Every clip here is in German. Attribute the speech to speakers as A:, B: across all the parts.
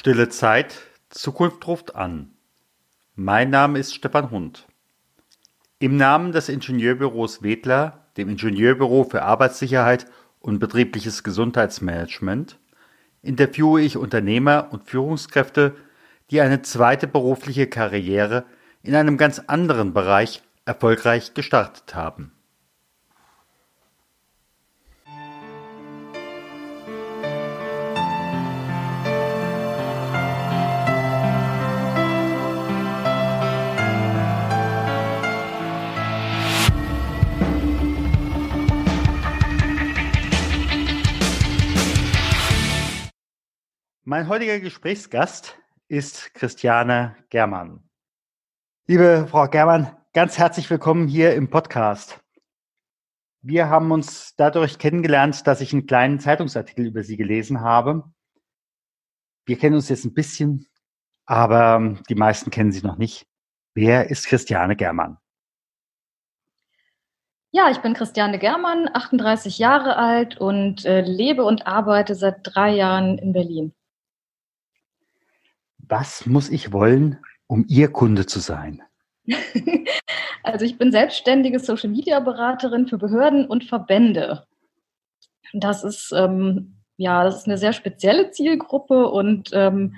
A: Stille Zeit, Zukunft ruft an. Mein Name ist Stefan Hund. Im Namen des Ingenieurbüros Wedler, dem Ingenieurbüro für Arbeitssicherheit und betriebliches Gesundheitsmanagement, interviewe ich Unternehmer und Führungskräfte, die eine zweite berufliche Karriere in einem ganz anderen Bereich erfolgreich gestartet haben. Mein heutiger Gesprächsgast ist Christiane Germann. Liebe Frau Germann, ganz herzlich willkommen hier im Podcast. Wir haben uns dadurch kennengelernt, dass ich einen kleinen Zeitungsartikel über Sie gelesen habe. Wir kennen uns jetzt ein bisschen, aber die meisten kennen Sie noch nicht. Wer ist Christiane Germann?
B: Ja, ich bin Christiane Germann, 38 Jahre alt und äh, lebe und arbeite seit drei Jahren in Berlin
A: was muss ich wollen, um Ihr Kunde zu sein?
B: Also ich bin selbstständige Social-Media-Beraterin für Behörden und Verbände. Das ist ähm, ja, das ist eine sehr spezielle Zielgruppe und ähm,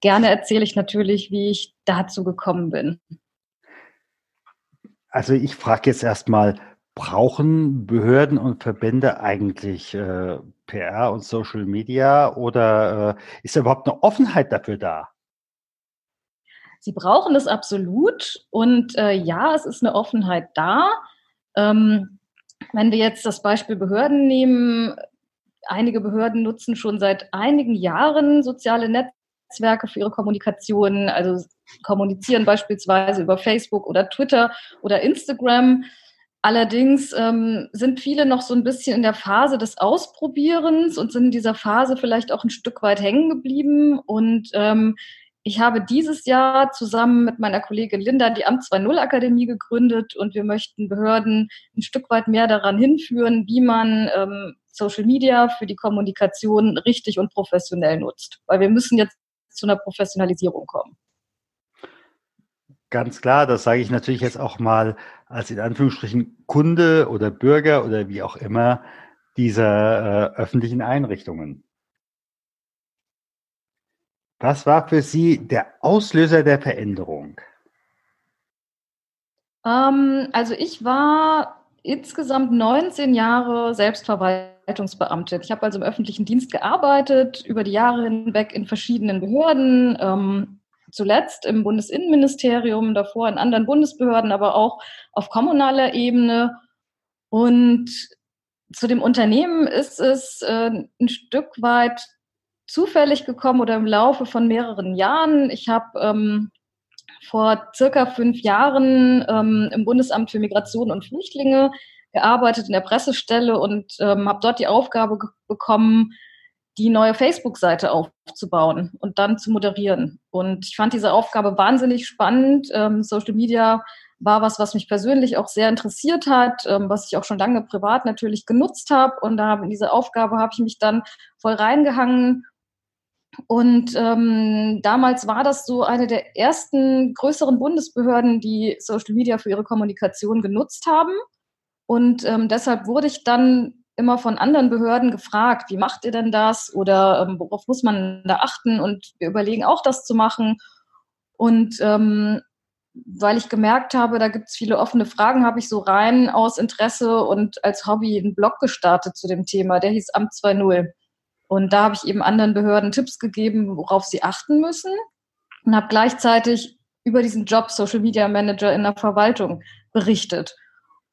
B: gerne erzähle ich natürlich, wie ich dazu gekommen bin.
A: Also ich frage jetzt erstmal, brauchen Behörden und Verbände eigentlich äh, PR und Social Media oder äh, ist da überhaupt eine Offenheit dafür da?
B: Sie brauchen es absolut und äh, ja, es ist eine Offenheit da. Ähm, wenn wir jetzt das Beispiel Behörden nehmen, einige Behörden nutzen schon seit einigen Jahren soziale Netzwerke für ihre Kommunikation, also kommunizieren beispielsweise über Facebook oder Twitter oder Instagram. Allerdings ähm, sind viele noch so ein bisschen in der Phase des Ausprobierens und sind in dieser Phase vielleicht auch ein Stück weit hängen geblieben. Und ähm, ich habe dieses Jahr zusammen mit meiner Kollegin Linda die Amt 2.0 Akademie gegründet und wir möchten Behörden ein Stück weit mehr daran hinführen, wie man ähm, Social Media für die Kommunikation richtig und professionell nutzt. Weil wir müssen jetzt zu einer Professionalisierung kommen.
A: Ganz klar, das sage ich natürlich jetzt auch mal als in Anführungsstrichen Kunde oder Bürger oder wie auch immer dieser äh, öffentlichen Einrichtungen. Was war für Sie der Auslöser der Veränderung?
B: Ähm, also ich war insgesamt 19 Jahre Selbstverwaltungsbeamtin. Ich habe also im öffentlichen Dienst gearbeitet, über die Jahre hinweg in verschiedenen Behörden, ähm, zuletzt im Bundesinnenministerium, davor in anderen Bundesbehörden, aber auch auf kommunaler Ebene. Und zu dem Unternehmen ist es äh, ein Stück weit zufällig gekommen oder im Laufe von mehreren Jahren. Ich habe ähm, vor circa fünf Jahren ähm, im Bundesamt für Migration und Flüchtlinge gearbeitet in der Pressestelle und ähm, habe dort die Aufgabe bekommen, die neue Facebook-Seite aufzubauen und dann zu moderieren. Und ich fand diese Aufgabe wahnsinnig spannend. Ähm, Social Media war was, was mich persönlich auch sehr interessiert hat, ähm, was ich auch schon lange privat natürlich genutzt habe. Und da in diese Aufgabe habe ich mich dann voll reingehangen. Und ähm, damals war das so eine der ersten größeren Bundesbehörden, die Social Media für ihre Kommunikation genutzt haben. Und ähm, deshalb wurde ich dann immer von anderen Behörden gefragt, wie macht ihr denn das oder ähm, worauf muss man da achten? Und wir überlegen auch, das zu machen. Und ähm, weil ich gemerkt habe, da gibt es viele offene Fragen, habe ich so rein aus Interesse und als Hobby einen Blog gestartet zu dem Thema. Der hieß Amt 2.0. Und da habe ich eben anderen Behörden Tipps gegeben, worauf sie achten müssen. Und habe gleichzeitig über diesen Job Social Media Manager in der Verwaltung berichtet.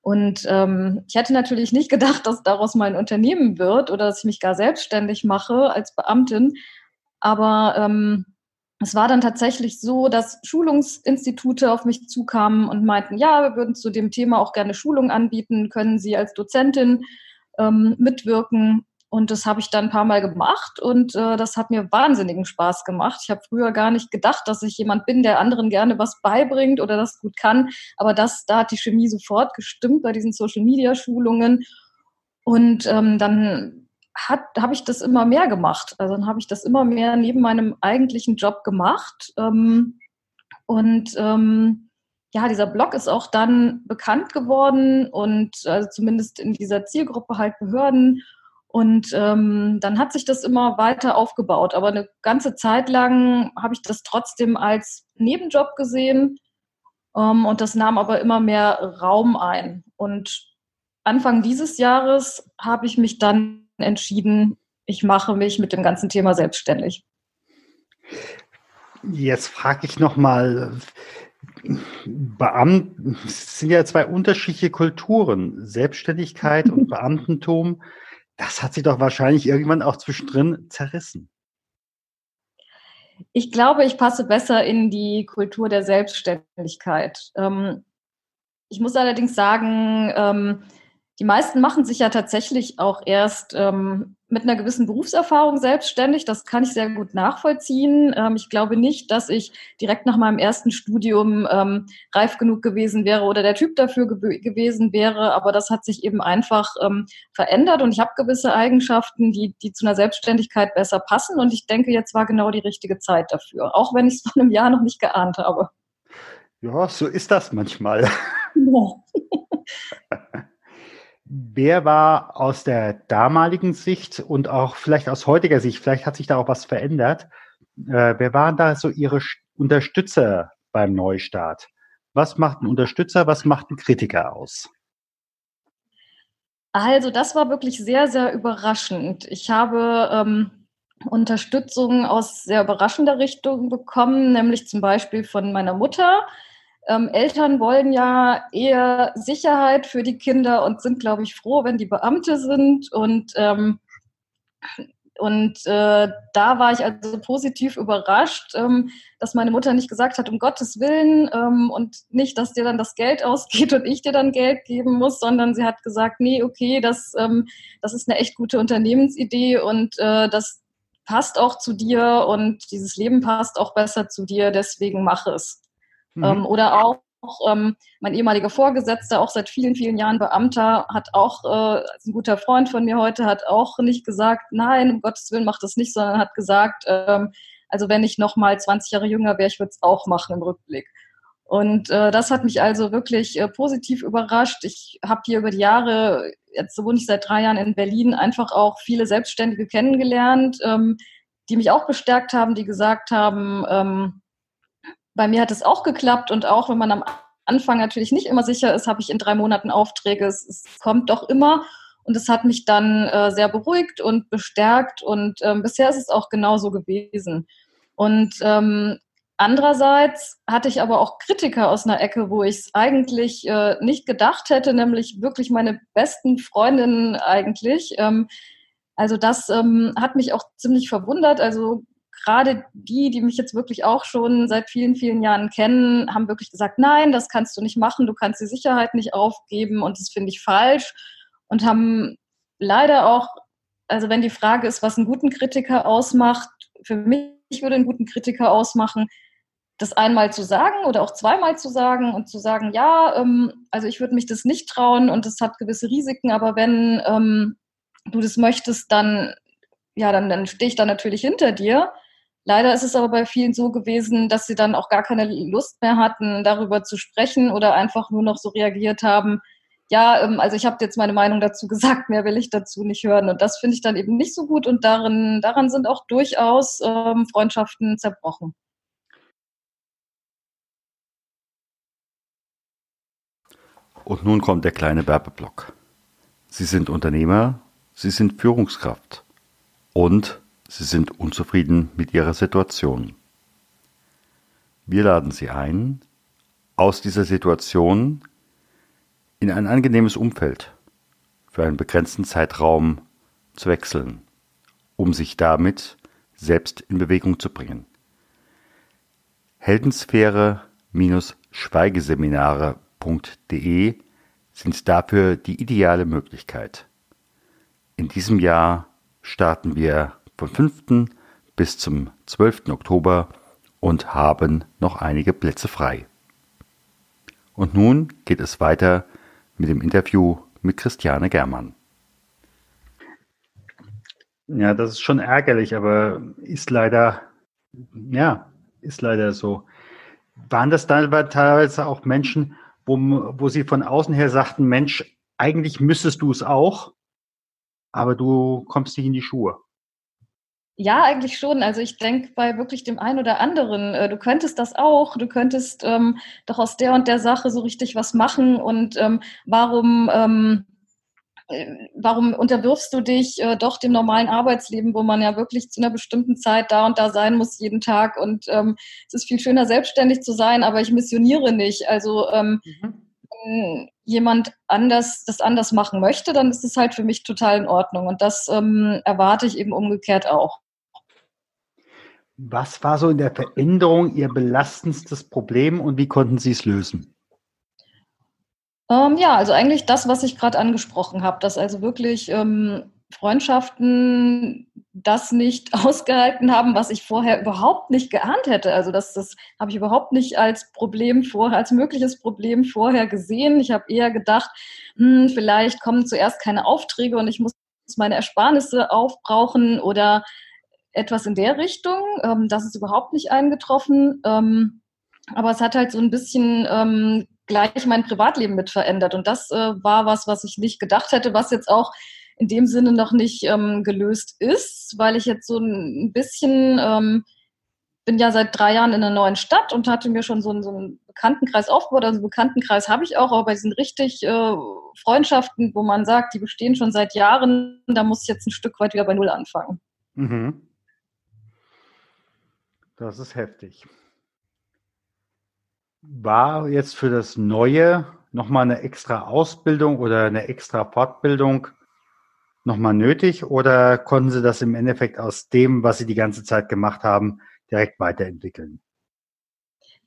B: Und ähm, ich hätte natürlich nicht gedacht, dass daraus mein Unternehmen wird oder dass ich mich gar selbstständig mache als Beamtin. Aber ähm, es war dann tatsächlich so, dass Schulungsinstitute auf mich zukamen und meinten, ja, wir würden zu dem Thema auch gerne Schulungen anbieten, können Sie als Dozentin ähm, mitwirken. Und das habe ich dann ein paar Mal gemacht und äh, das hat mir wahnsinnigen Spaß gemacht. Ich habe früher gar nicht gedacht, dass ich jemand bin, der anderen gerne was beibringt oder das gut kann. Aber das, da hat die Chemie sofort gestimmt bei diesen Social Media Schulungen. Und ähm, dann habe ich das immer mehr gemacht. Also dann habe ich das immer mehr neben meinem eigentlichen Job gemacht. Ähm, und ähm, ja, dieser Blog ist auch dann bekannt geworden und also zumindest in dieser Zielgruppe halt Behörden. Und ähm, dann hat sich das immer weiter aufgebaut. Aber eine ganze Zeit lang habe ich das trotzdem als Nebenjob gesehen. Ähm, und das nahm aber immer mehr Raum ein. Und Anfang dieses Jahres habe ich mich dann entschieden, ich mache mich mit dem ganzen Thema selbstständig.
A: Jetzt frage ich nochmal, Beamten sind ja zwei unterschiedliche Kulturen, Selbstständigkeit und Beamtentum. Das hat sich doch wahrscheinlich irgendwann auch zwischendrin zerrissen.
B: Ich glaube, ich passe besser in die Kultur der Selbstständigkeit. Ähm, ich muss allerdings sagen, ähm, die meisten machen sich ja tatsächlich auch erst ähm, mit einer gewissen Berufserfahrung selbstständig. Das kann ich sehr gut nachvollziehen. Ähm, ich glaube nicht, dass ich direkt nach meinem ersten Studium ähm, reif genug gewesen wäre oder der Typ dafür ge gewesen wäre. Aber das hat sich eben einfach ähm, verändert und ich habe gewisse Eigenschaften, die, die zu einer Selbstständigkeit besser passen. Und ich denke, jetzt war genau die richtige Zeit dafür, auch wenn ich es vor einem Jahr noch nicht geahnt habe.
A: Ja, so ist das manchmal. Ja. Wer war aus der damaligen Sicht und auch vielleicht aus heutiger Sicht, vielleicht hat sich da auch was verändert, äh, wer waren da so Ihre Unterstützer beim Neustart? Was macht ein Unterstützer, was macht ein Kritiker aus?
B: Also das war wirklich sehr, sehr überraschend. Ich habe ähm, Unterstützung aus sehr überraschender Richtung bekommen, nämlich zum Beispiel von meiner Mutter, ähm, Eltern wollen ja eher Sicherheit für die Kinder und sind, glaube ich, froh, wenn die Beamte sind. Und, ähm, und äh, da war ich also positiv überrascht, ähm, dass meine Mutter nicht gesagt hat, um Gottes Willen ähm, und nicht, dass dir dann das Geld ausgeht und ich dir dann Geld geben muss, sondern sie hat gesagt, nee, okay, das, ähm, das ist eine echt gute Unternehmensidee und äh, das passt auch zu dir und dieses Leben passt auch besser zu dir, deswegen mach es. Mhm. Ähm, oder auch ähm, mein ehemaliger Vorgesetzter, auch seit vielen, vielen Jahren Beamter, hat auch, äh, ein guter Freund von mir heute, hat auch nicht gesagt, nein, um Gottes Willen mach das nicht, sondern hat gesagt, ähm, also wenn ich noch mal 20 Jahre jünger wäre, ich würde es auch machen im Rückblick. Und äh, das hat mich also wirklich äh, positiv überrascht. Ich habe hier über die Jahre, jetzt wohne ich seit drei Jahren in Berlin, einfach auch viele Selbstständige kennengelernt, ähm, die mich auch bestärkt haben, die gesagt haben, ähm, bei mir hat es auch geklappt und auch wenn man am Anfang natürlich nicht immer sicher ist, habe ich in drei Monaten Aufträge. Es, es kommt doch immer. Und es hat mich dann äh, sehr beruhigt und bestärkt. Und ähm, bisher ist es auch genauso gewesen. Und ähm, andererseits hatte ich aber auch Kritiker aus einer Ecke, wo ich es eigentlich äh, nicht gedacht hätte, nämlich wirklich meine besten Freundinnen eigentlich. Ähm, also das ähm, hat mich auch ziemlich verwundert. Also gerade die, die mich jetzt wirklich auch schon seit vielen, vielen Jahren kennen, haben wirklich gesagt, nein, das kannst du nicht machen, du kannst die Sicherheit nicht aufgeben und das finde ich falsch und haben leider auch, also wenn die Frage ist, was einen guten Kritiker ausmacht, für mich würde einen guten Kritiker ausmachen, das einmal zu sagen oder auch zweimal zu sagen und zu sagen, ja, ähm, also ich würde mich das nicht trauen und es hat gewisse Risiken, aber wenn ähm, du das möchtest, dann ja, dann, dann stehe ich da natürlich hinter dir. Leider ist es aber bei vielen so gewesen, dass sie dann auch gar keine Lust mehr hatten, darüber zu sprechen oder einfach nur noch so reagiert haben, ja, ähm, also ich habe jetzt meine Meinung dazu gesagt, mehr will ich dazu nicht hören. Und das finde ich dann eben nicht so gut und darin, daran sind auch durchaus ähm, Freundschaften zerbrochen.
A: Und nun kommt der kleine Werbeblock. Sie sind Unternehmer, Sie sind Führungskraft und Sie sind unzufrieden mit Ihrer Situation. Wir laden Sie ein, aus dieser Situation in ein angenehmes Umfeld für einen begrenzten Zeitraum zu wechseln, um sich damit selbst in Bewegung zu bringen. Heldensphäre-schweigeseminare.de sind dafür die ideale Möglichkeit. In diesem Jahr starten wir vom 5. bis zum 12. Oktober und haben noch einige Plätze frei. Und nun geht es weiter mit dem Interview mit Christiane Germann. Ja, das ist schon ärgerlich, aber ist leider, ja, ist leider so. Waren das dann teilweise auch Menschen, wo, wo sie von außen her sagten, Mensch, eigentlich müsstest du es auch, aber du kommst nicht in die Schuhe?
B: Ja, eigentlich schon. Also ich denke bei wirklich dem einen oder anderen, äh, du könntest das auch, du könntest ähm, doch aus der und der Sache so richtig was machen und ähm, warum, ähm, äh, warum unterwirfst du dich äh, doch dem normalen Arbeitsleben, wo man ja wirklich zu einer bestimmten Zeit da und da sein muss jeden Tag und ähm, es ist viel schöner selbstständig zu sein, aber ich missioniere nicht. Also ähm, mhm wenn jemand anders das anders machen möchte, dann ist es halt für mich total in Ordnung. Und das ähm, erwarte ich eben umgekehrt auch.
A: Was war so in der Veränderung Ihr belastendstes Problem und wie konnten Sie es lösen?
B: Ähm, ja, also eigentlich das, was ich gerade angesprochen habe, dass also wirklich ähm, Freundschaften das nicht ausgehalten haben, was ich vorher überhaupt nicht geahnt hätte. Also das, das habe ich überhaupt nicht als Problem vorher, als mögliches Problem vorher gesehen. Ich habe eher gedacht, hm, vielleicht kommen zuerst keine Aufträge und ich muss meine Ersparnisse aufbrauchen oder etwas in der Richtung. Ähm, das ist überhaupt nicht eingetroffen. Ähm, aber es hat halt so ein bisschen ähm, gleich mein Privatleben mit verändert. Und das äh, war was, was ich nicht gedacht hätte, was jetzt auch in dem Sinne noch nicht ähm, gelöst ist, weil ich jetzt so ein bisschen, ähm, bin ja seit drei Jahren in einer neuen Stadt und hatte mir schon so einen, so einen Bekanntenkreis aufgebaut. Also Bekanntenkreis habe ich auch, aber es sind richtig äh, Freundschaften, wo man sagt, die bestehen schon seit Jahren, da muss ich jetzt ein Stück weit wieder bei Null anfangen. Mhm.
A: Das ist heftig. War jetzt für das Neue nochmal eine extra Ausbildung oder eine extra Fortbildung nochmal nötig oder konnten Sie das im Endeffekt aus dem, was Sie die ganze Zeit gemacht haben, direkt weiterentwickeln?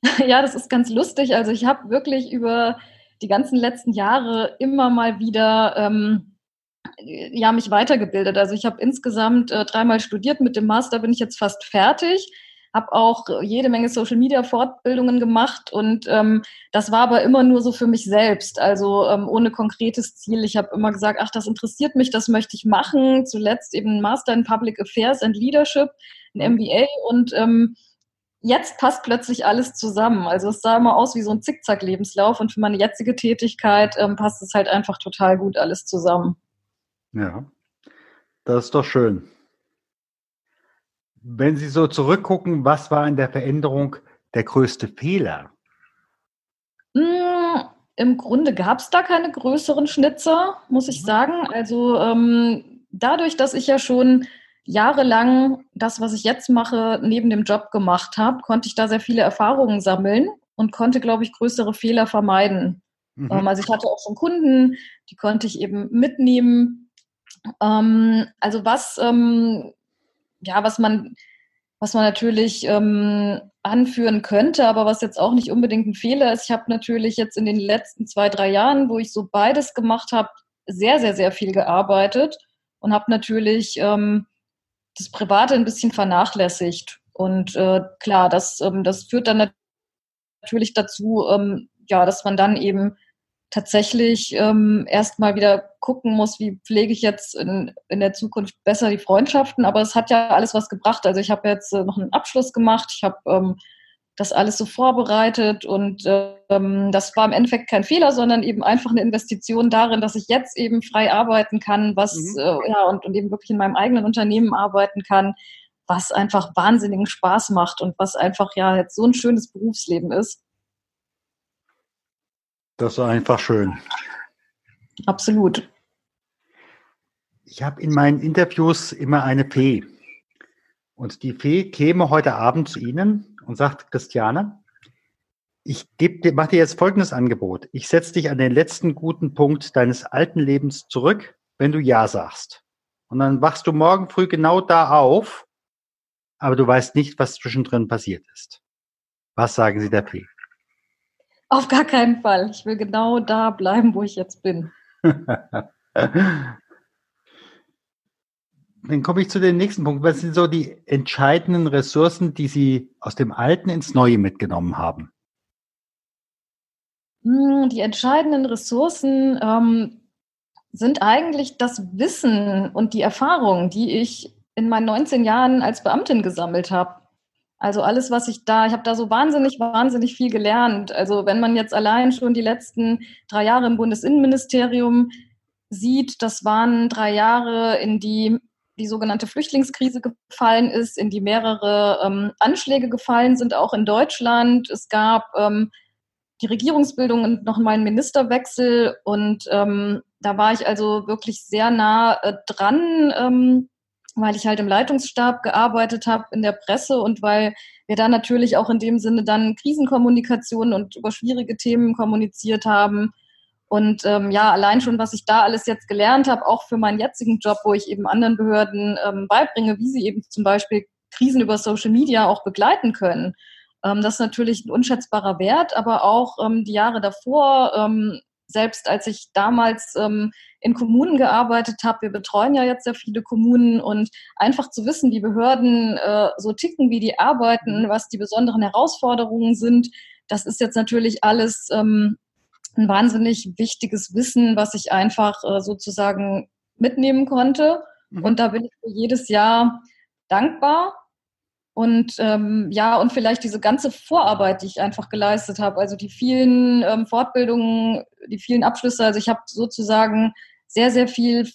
B: Ja, das ist ganz lustig. Also ich habe wirklich über die ganzen letzten Jahre immer mal wieder ähm, ja, mich weitergebildet. Also ich habe insgesamt äh, dreimal studiert. Mit dem Master bin ich jetzt fast fertig habe auch jede Menge Social Media Fortbildungen gemacht und ähm, das war aber immer nur so für mich selbst, also ähm, ohne konkretes Ziel. Ich habe immer gesagt, ach, das interessiert mich, das möchte ich machen. Zuletzt eben Master in Public Affairs and Leadership, ein MBA und ähm, jetzt passt plötzlich alles zusammen. Also es sah immer aus wie so ein Zickzack-Lebenslauf und für meine jetzige Tätigkeit ähm, passt es halt einfach total gut alles zusammen.
A: Ja, das ist doch schön. Wenn Sie so zurückgucken, was war in der Veränderung der größte Fehler?
B: Hm, Im Grunde gab es da keine größeren Schnitzer, muss ich mhm. sagen. Also ähm, dadurch, dass ich ja schon jahrelang das, was ich jetzt mache, neben dem Job gemacht habe, konnte ich da sehr viele Erfahrungen sammeln und konnte, glaube ich, größere Fehler vermeiden. Mhm. Ähm, also ich hatte auch schon Kunden, die konnte ich eben mitnehmen. Ähm, also was ähm, ja, was man, was man natürlich ähm, anführen könnte, aber was jetzt auch nicht unbedingt ein Fehler ist. Ich habe natürlich jetzt in den letzten zwei, drei Jahren, wo ich so beides gemacht habe, sehr, sehr, sehr viel gearbeitet und habe natürlich ähm, das Private ein bisschen vernachlässigt. Und äh, klar, das, ähm, das führt dann natürlich dazu, ähm, ja, dass man dann eben tatsächlich ähm, erstmal wieder gucken muss, wie pflege ich jetzt in, in der Zukunft besser die Freundschaften. Aber es hat ja alles was gebracht. Also ich habe jetzt äh, noch einen Abschluss gemacht, ich habe ähm, das alles so vorbereitet und ähm, das war im Endeffekt kein Fehler, sondern eben einfach eine Investition darin, dass ich jetzt eben frei arbeiten kann, was mhm. äh, ja und, und eben wirklich in meinem eigenen Unternehmen arbeiten kann, was einfach wahnsinnigen Spaß macht und was einfach ja jetzt so ein schönes Berufsleben ist.
A: Das ist einfach schön.
B: Absolut.
A: Ich habe in meinen Interviews immer eine Fee. Und die Fee käme heute Abend zu Ihnen und sagt, Christiane, ich mache dir jetzt folgendes Angebot. Ich setze dich an den letzten guten Punkt deines alten Lebens zurück, wenn du Ja sagst. Und dann wachst du morgen früh genau da auf, aber du weißt nicht, was zwischendrin passiert ist. Was sagen Sie der Fee?
B: Auf gar keinen Fall. Ich will genau da bleiben, wo ich jetzt bin.
A: Dann komme ich zu dem nächsten Punkt. Was sind so die entscheidenden Ressourcen, die Sie aus dem Alten ins Neue mitgenommen haben?
B: Hm, die entscheidenden Ressourcen, ähm, sind eigentlich das Wissen und die Erfahrungen, die ich in meinen 19 Jahren als Beamtin gesammelt habe. Also alles, was ich da, ich habe da so wahnsinnig, wahnsinnig viel gelernt. Also wenn man jetzt allein schon die letzten drei Jahre im Bundesinnenministerium sieht, das waren drei Jahre, in die die sogenannte Flüchtlingskrise gefallen ist, in die mehrere ähm, Anschläge gefallen sind, auch in Deutschland. Es gab ähm, die Regierungsbildung und noch mal einen Ministerwechsel und ähm, da war ich also wirklich sehr nah äh, dran, ähm, weil ich halt im Leitungsstab gearbeitet habe in der Presse und weil wir da natürlich auch in dem Sinne dann Krisenkommunikation und über schwierige Themen kommuniziert haben. Und ähm, ja, allein schon, was ich da alles jetzt gelernt habe, auch für meinen jetzigen Job, wo ich eben anderen Behörden ähm, beibringe, wie sie eben zum Beispiel Krisen über Social Media auch begleiten können. Ähm, das ist natürlich ein unschätzbarer Wert, aber auch ähm, die Jahre davor, ähm, selbst als ich damals ähm, in Kommunen gearbeitet habe, wir betreuen ja jetzt sehr viele Kommunen und einfach zu wissen, wie Behörden äh, so ticken, wie die arbeiten, was die besonderen Herausforderungen sind, das ist jetzt natürlich alles ähm, ein wahnsinnig wichtiges Wissen, was ich einfach äh, sozusagen mitnehmen konnte. Mhm. Und da bin ich für jedes Jahr dankbar. Und ähm, ja, und vielleicht diese ganze Vorarbeit, die ich einfach geleistet habe, also die vielen ähm, Fortbildungen, die vielen Abschlüsse, also ich habe sozusagen sehr, sehr viel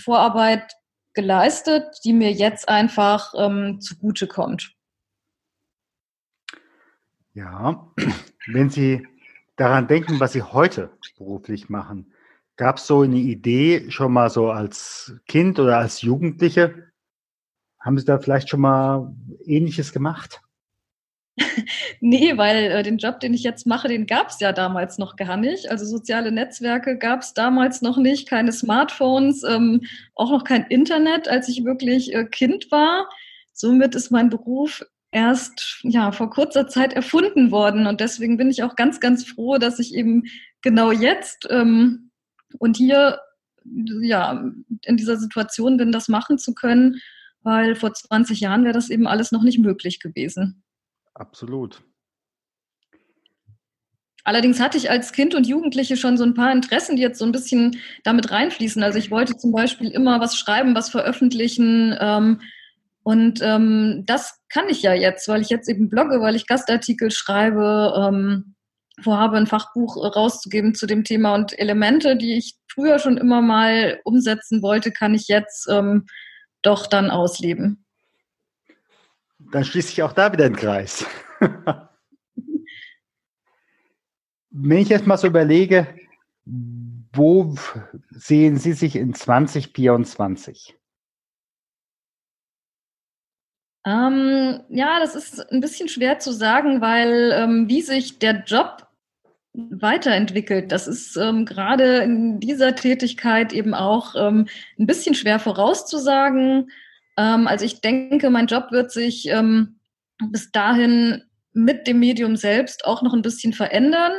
B: Vorarbeit geleistet, die mir jetzt einfach ähm, zugute kommt.
A: Ja, wenn Sie daran denken, was Sie heute beruflich machen, gab es so eine Idee schon mal so als Kind oder als Jugendliche? Haben Sie da vielleicht schon mal Ähnliches gemacht?
B: nee, weil äh, den Job, den ich jetzt mache, den gab es ja damals noch gar nicht. Also soziale Netzwerke gab es damals noch nicht, keine Smartphones, ähm, auch noch kein Internet, als ich wirklich äh, Kind war. Somit ist mein Beruf erst ja vor kurzer Zeit erfunden worden und deswegen bin ich auch ganz ganz froh, dass ich eben genau jetzt ähm, und hier ja in dieser Situation bin, das machen zu können, weil vor 20 Jahren wäre das eben alles noch nicht möglich gewesen.
A: Absolut.
B: Allerdings hatte ich als Kind und Jugendliche schon so ein paar Interessen, die jetzt so ein bisschen damit reinfließen. Also ich wollte zum Beispiel immer was schreiben, was veröffentlichen. Ähm, und ähm, das kann ich ja jetzt, weil ich jetzt eben blogge, weil ich Gastartikel schreibe, ähm, vorhabe, ein Fachbuch rauszugeben zu dem Thema. Und Elemente, die ich früher schon immer mal umsetzen wollte, kann ich jetzt ähm, doch dann ausleben.
A: Dann schließe ich auch da wieder den Kreis. Wenn ich jetzt mal so überlege, wo sehen Sie sich in 2024?
B: Ähm, ja, das ist ein bisschen schwer zu sagen, weil ähm, wie sich der Job weiterentwickelt, das ist ähm, gerade in dieser Tätigkeit eben auch ähm, ein bisschen schwer vorauszusagen. Ähm, also ich denke, mein Job wird sich ähm, bis dahin mit dem Medium selbst auch noch ein bisschen verändern.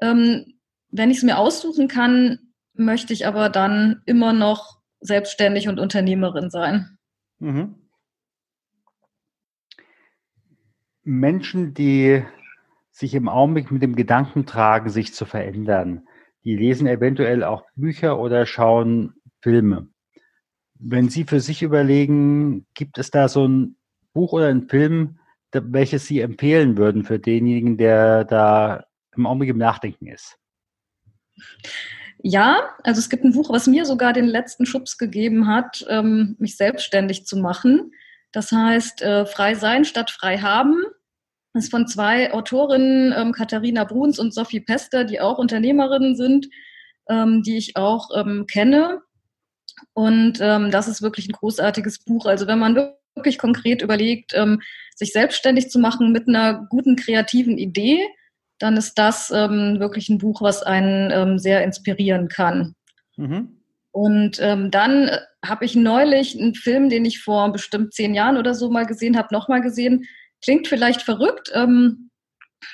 B: wenn ich es mir aussuchen kann, möchte ich aber dann immer noch selbstständig und Unternehmerin sein. Mhm.
A: Menschen, die sich im Augenblick mit dem Gedanken tragen, sich zu verändern, die lesen eventuell auch Bücher oder schauen Filme. Wenn Sie für sich überlegen, gibt es da so ein Buch oder ein Film, welches Sie empfehlen würden für denjenigen, der da im Augenblick im Nachdenken ist?
B: Ja, also es gibt ein Buch, was mir sogar den letzten Schubs gegeben hat, ähm, mich selbstständig zu machen. Das heißt, äh, frei sein statt frei haben. Das ist von zwei Autorinnen, ähm, Katharina Bruns und Sophie Pester, die auch Unternehmerinnen sind, ähm, die ich auch ähm, kenne. Und ähm, das ist wirklich ein großartiges Buch. Also wenn man wirklich konkret überlegt, ähm, sich selbstständig zu machen mit einer guten kreativen Idee, dann ist das ähm, wirklich ein Buch, was einen sehr inspirieren kann. Mhm. Und ähm, dann habe ich neulich einen Film, den ich vor bestimmt zehn Jahren oder so mal gesehen habe, nochmal gesehen. Klingt vielleicht verrückt. Ähm,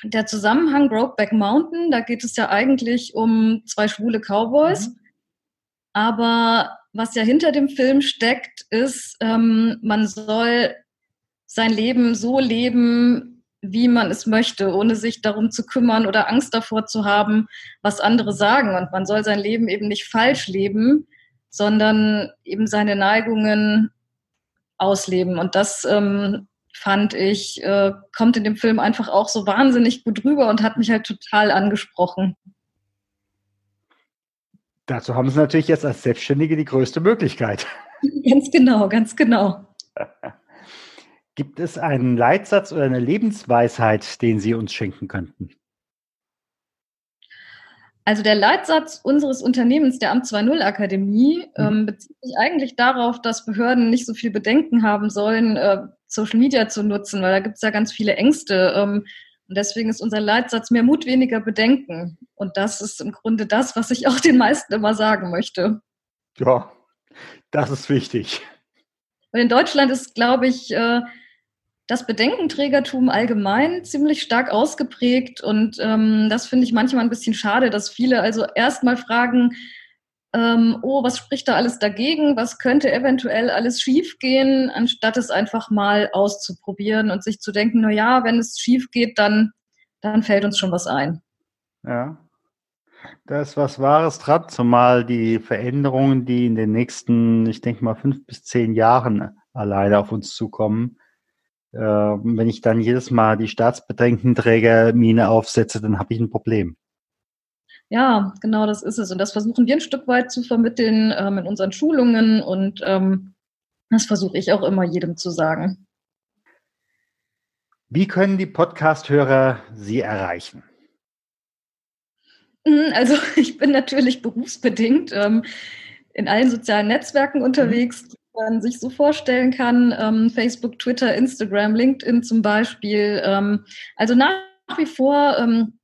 B: der Zusammenhang Brokeback Mountain, da geht es ja eigentlich um zwei schwule Cowboys. Mhm. Aber was ja hinter dem Film steckt, ist, ähm, man soll sein Leben so leben, wie man es möchte, ohne sich darum zu kümmern oder Angst davor zu haben, was andere sagen. Und man soll sein Leben eben nicht falsch leben, sondern eben seine Neigungen ausleben. Und das ähm, fand ich, äh, kommt in dem Film einfach auch so wahnsinnig gut rüber und hat mich halt total angesprochen.
A: Dazu haben Sie natürlich jetzt als Selbstständige die größte Möglichkeit.
B: Ganz genau, ganz genau.
A: Gibt es einen Leitsatz oder eine Lebensweisheit, den Sie uns schenken könnten?
B: Also der Leitsatz unseres Unternehmens, der Amt 2.0 Akademie, mhm. ähm, bezieht sich eigentlich darauf, dass Behörden nicht so viel Bedenken haben sollen, äh, Social Media zu nutzen, weil da gibt es ja ganz viele Ängste. Ähm, und deswegen ist unser Leitsatz mehr Mut, weniger Bedenken. Und das ist im Grunde das, was ich auch den meisten immer sagen möchte.
A: Ja, das ist wichtig.
B: Und in Deutschland ist, glaube ich, äh, das Bedenkenträgertum allgemein ziemlich stark ausgeprägt. Und ähm, das finde ich manchmal ein bisschen schade, dass viele also erstmal fragen, ähm, oh, was spricht da alles dagegen? Was könnte eventuell alles schiefgehen, anstatt es einfach mal auszuprobieren und sich zu denken, na ja, wenn es schief geht, dann, dann fällt uns schon was ein.
A: Ja. Da ist was Wahres dran, zumal die Veränderungen, die in den nächsten, ich denke mal, fünf bis zehn Jahren alleine auf uns zukommen, äh, wenn ich dann jedes Mal die Staatsbedenkenträger-Mine aufsetze, dann habe ich ein Problem.
B: Ja, genau das ist es. Und das versuchen wir ein Stück weit zu vermitteln ähm, in unseren Schulungen und ähm, das versuche ich auch immer jedem zu sagen.
A: Wie können die Podcast-Hörer Sie erreichen?
B: Hm, also ich bin natürlich berufsbedingt ähm, in allen sozialen Netzwerken unterwegs, mhm. die man sich so vorstellen kann. Ähm, Facebook, Twitter, Instagram, LinkedIn zum Beispiel. Ähm, also nach wie vor ähm,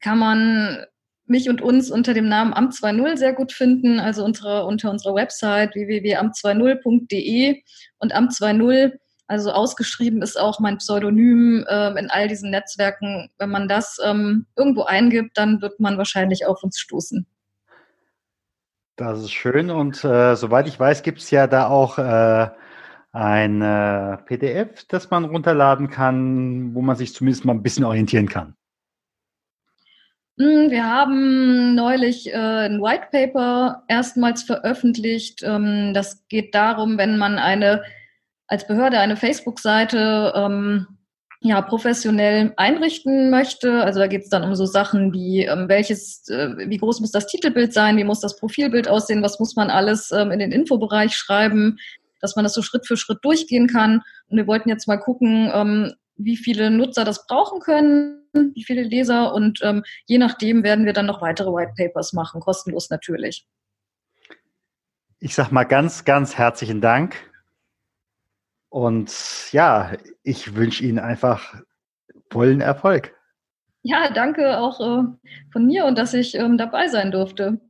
B: kann man mich und uns unter dem Namen Amt 2.0 sehr gut finden, also unsere, unter unserer Website www.amt20.de und Amt 2.0, also ausgeschrieben ist auch mein Pseudonym äh, in all diesen Netzwerken. Wenn man das ähm, irgendwo eingibt, dann wird man wahrscheinlich auf uns stoßen.
A: Das ist schön und äh, soweit ich weiß, gibt es ja da auch äh, ein äh, PDF, das man runterladen kann, wo man sich zumindest mal ein bisschen orientieren kann.
B: Hm, wir haben neulich äh, ein White Paper erstmals veröffentlicht. Ähm, das geht darum, wenn man eine als Behörde eine Facebook-Seite ähm, ja, professionell einrichten möchte. Also da geht es dann um so Sachen wie, ähm, welches, äh, wie groß muss das Titelbild sein, wie muss das Profilbild aussehen, was muss man alles ähm, in den Infobereich schreiben, dass man das so Schritt für Schritt durchgehen kann. Und wir wollten jetzt mal gucken, ähm, wie viele Nutzer das brauchen können, wie viele Leser und ähm, je nachdem werden wir dann noch weitere White Papers machen, kostenlos natürlich.
A: Ich sage mal ganz, ganz herzlichen Dank. Und ja, ich wünsche Ihnen einfach vollen Erfolg.
B: Ja, danke auch äh, von mir und dass ich ähm, dabei sein durfte.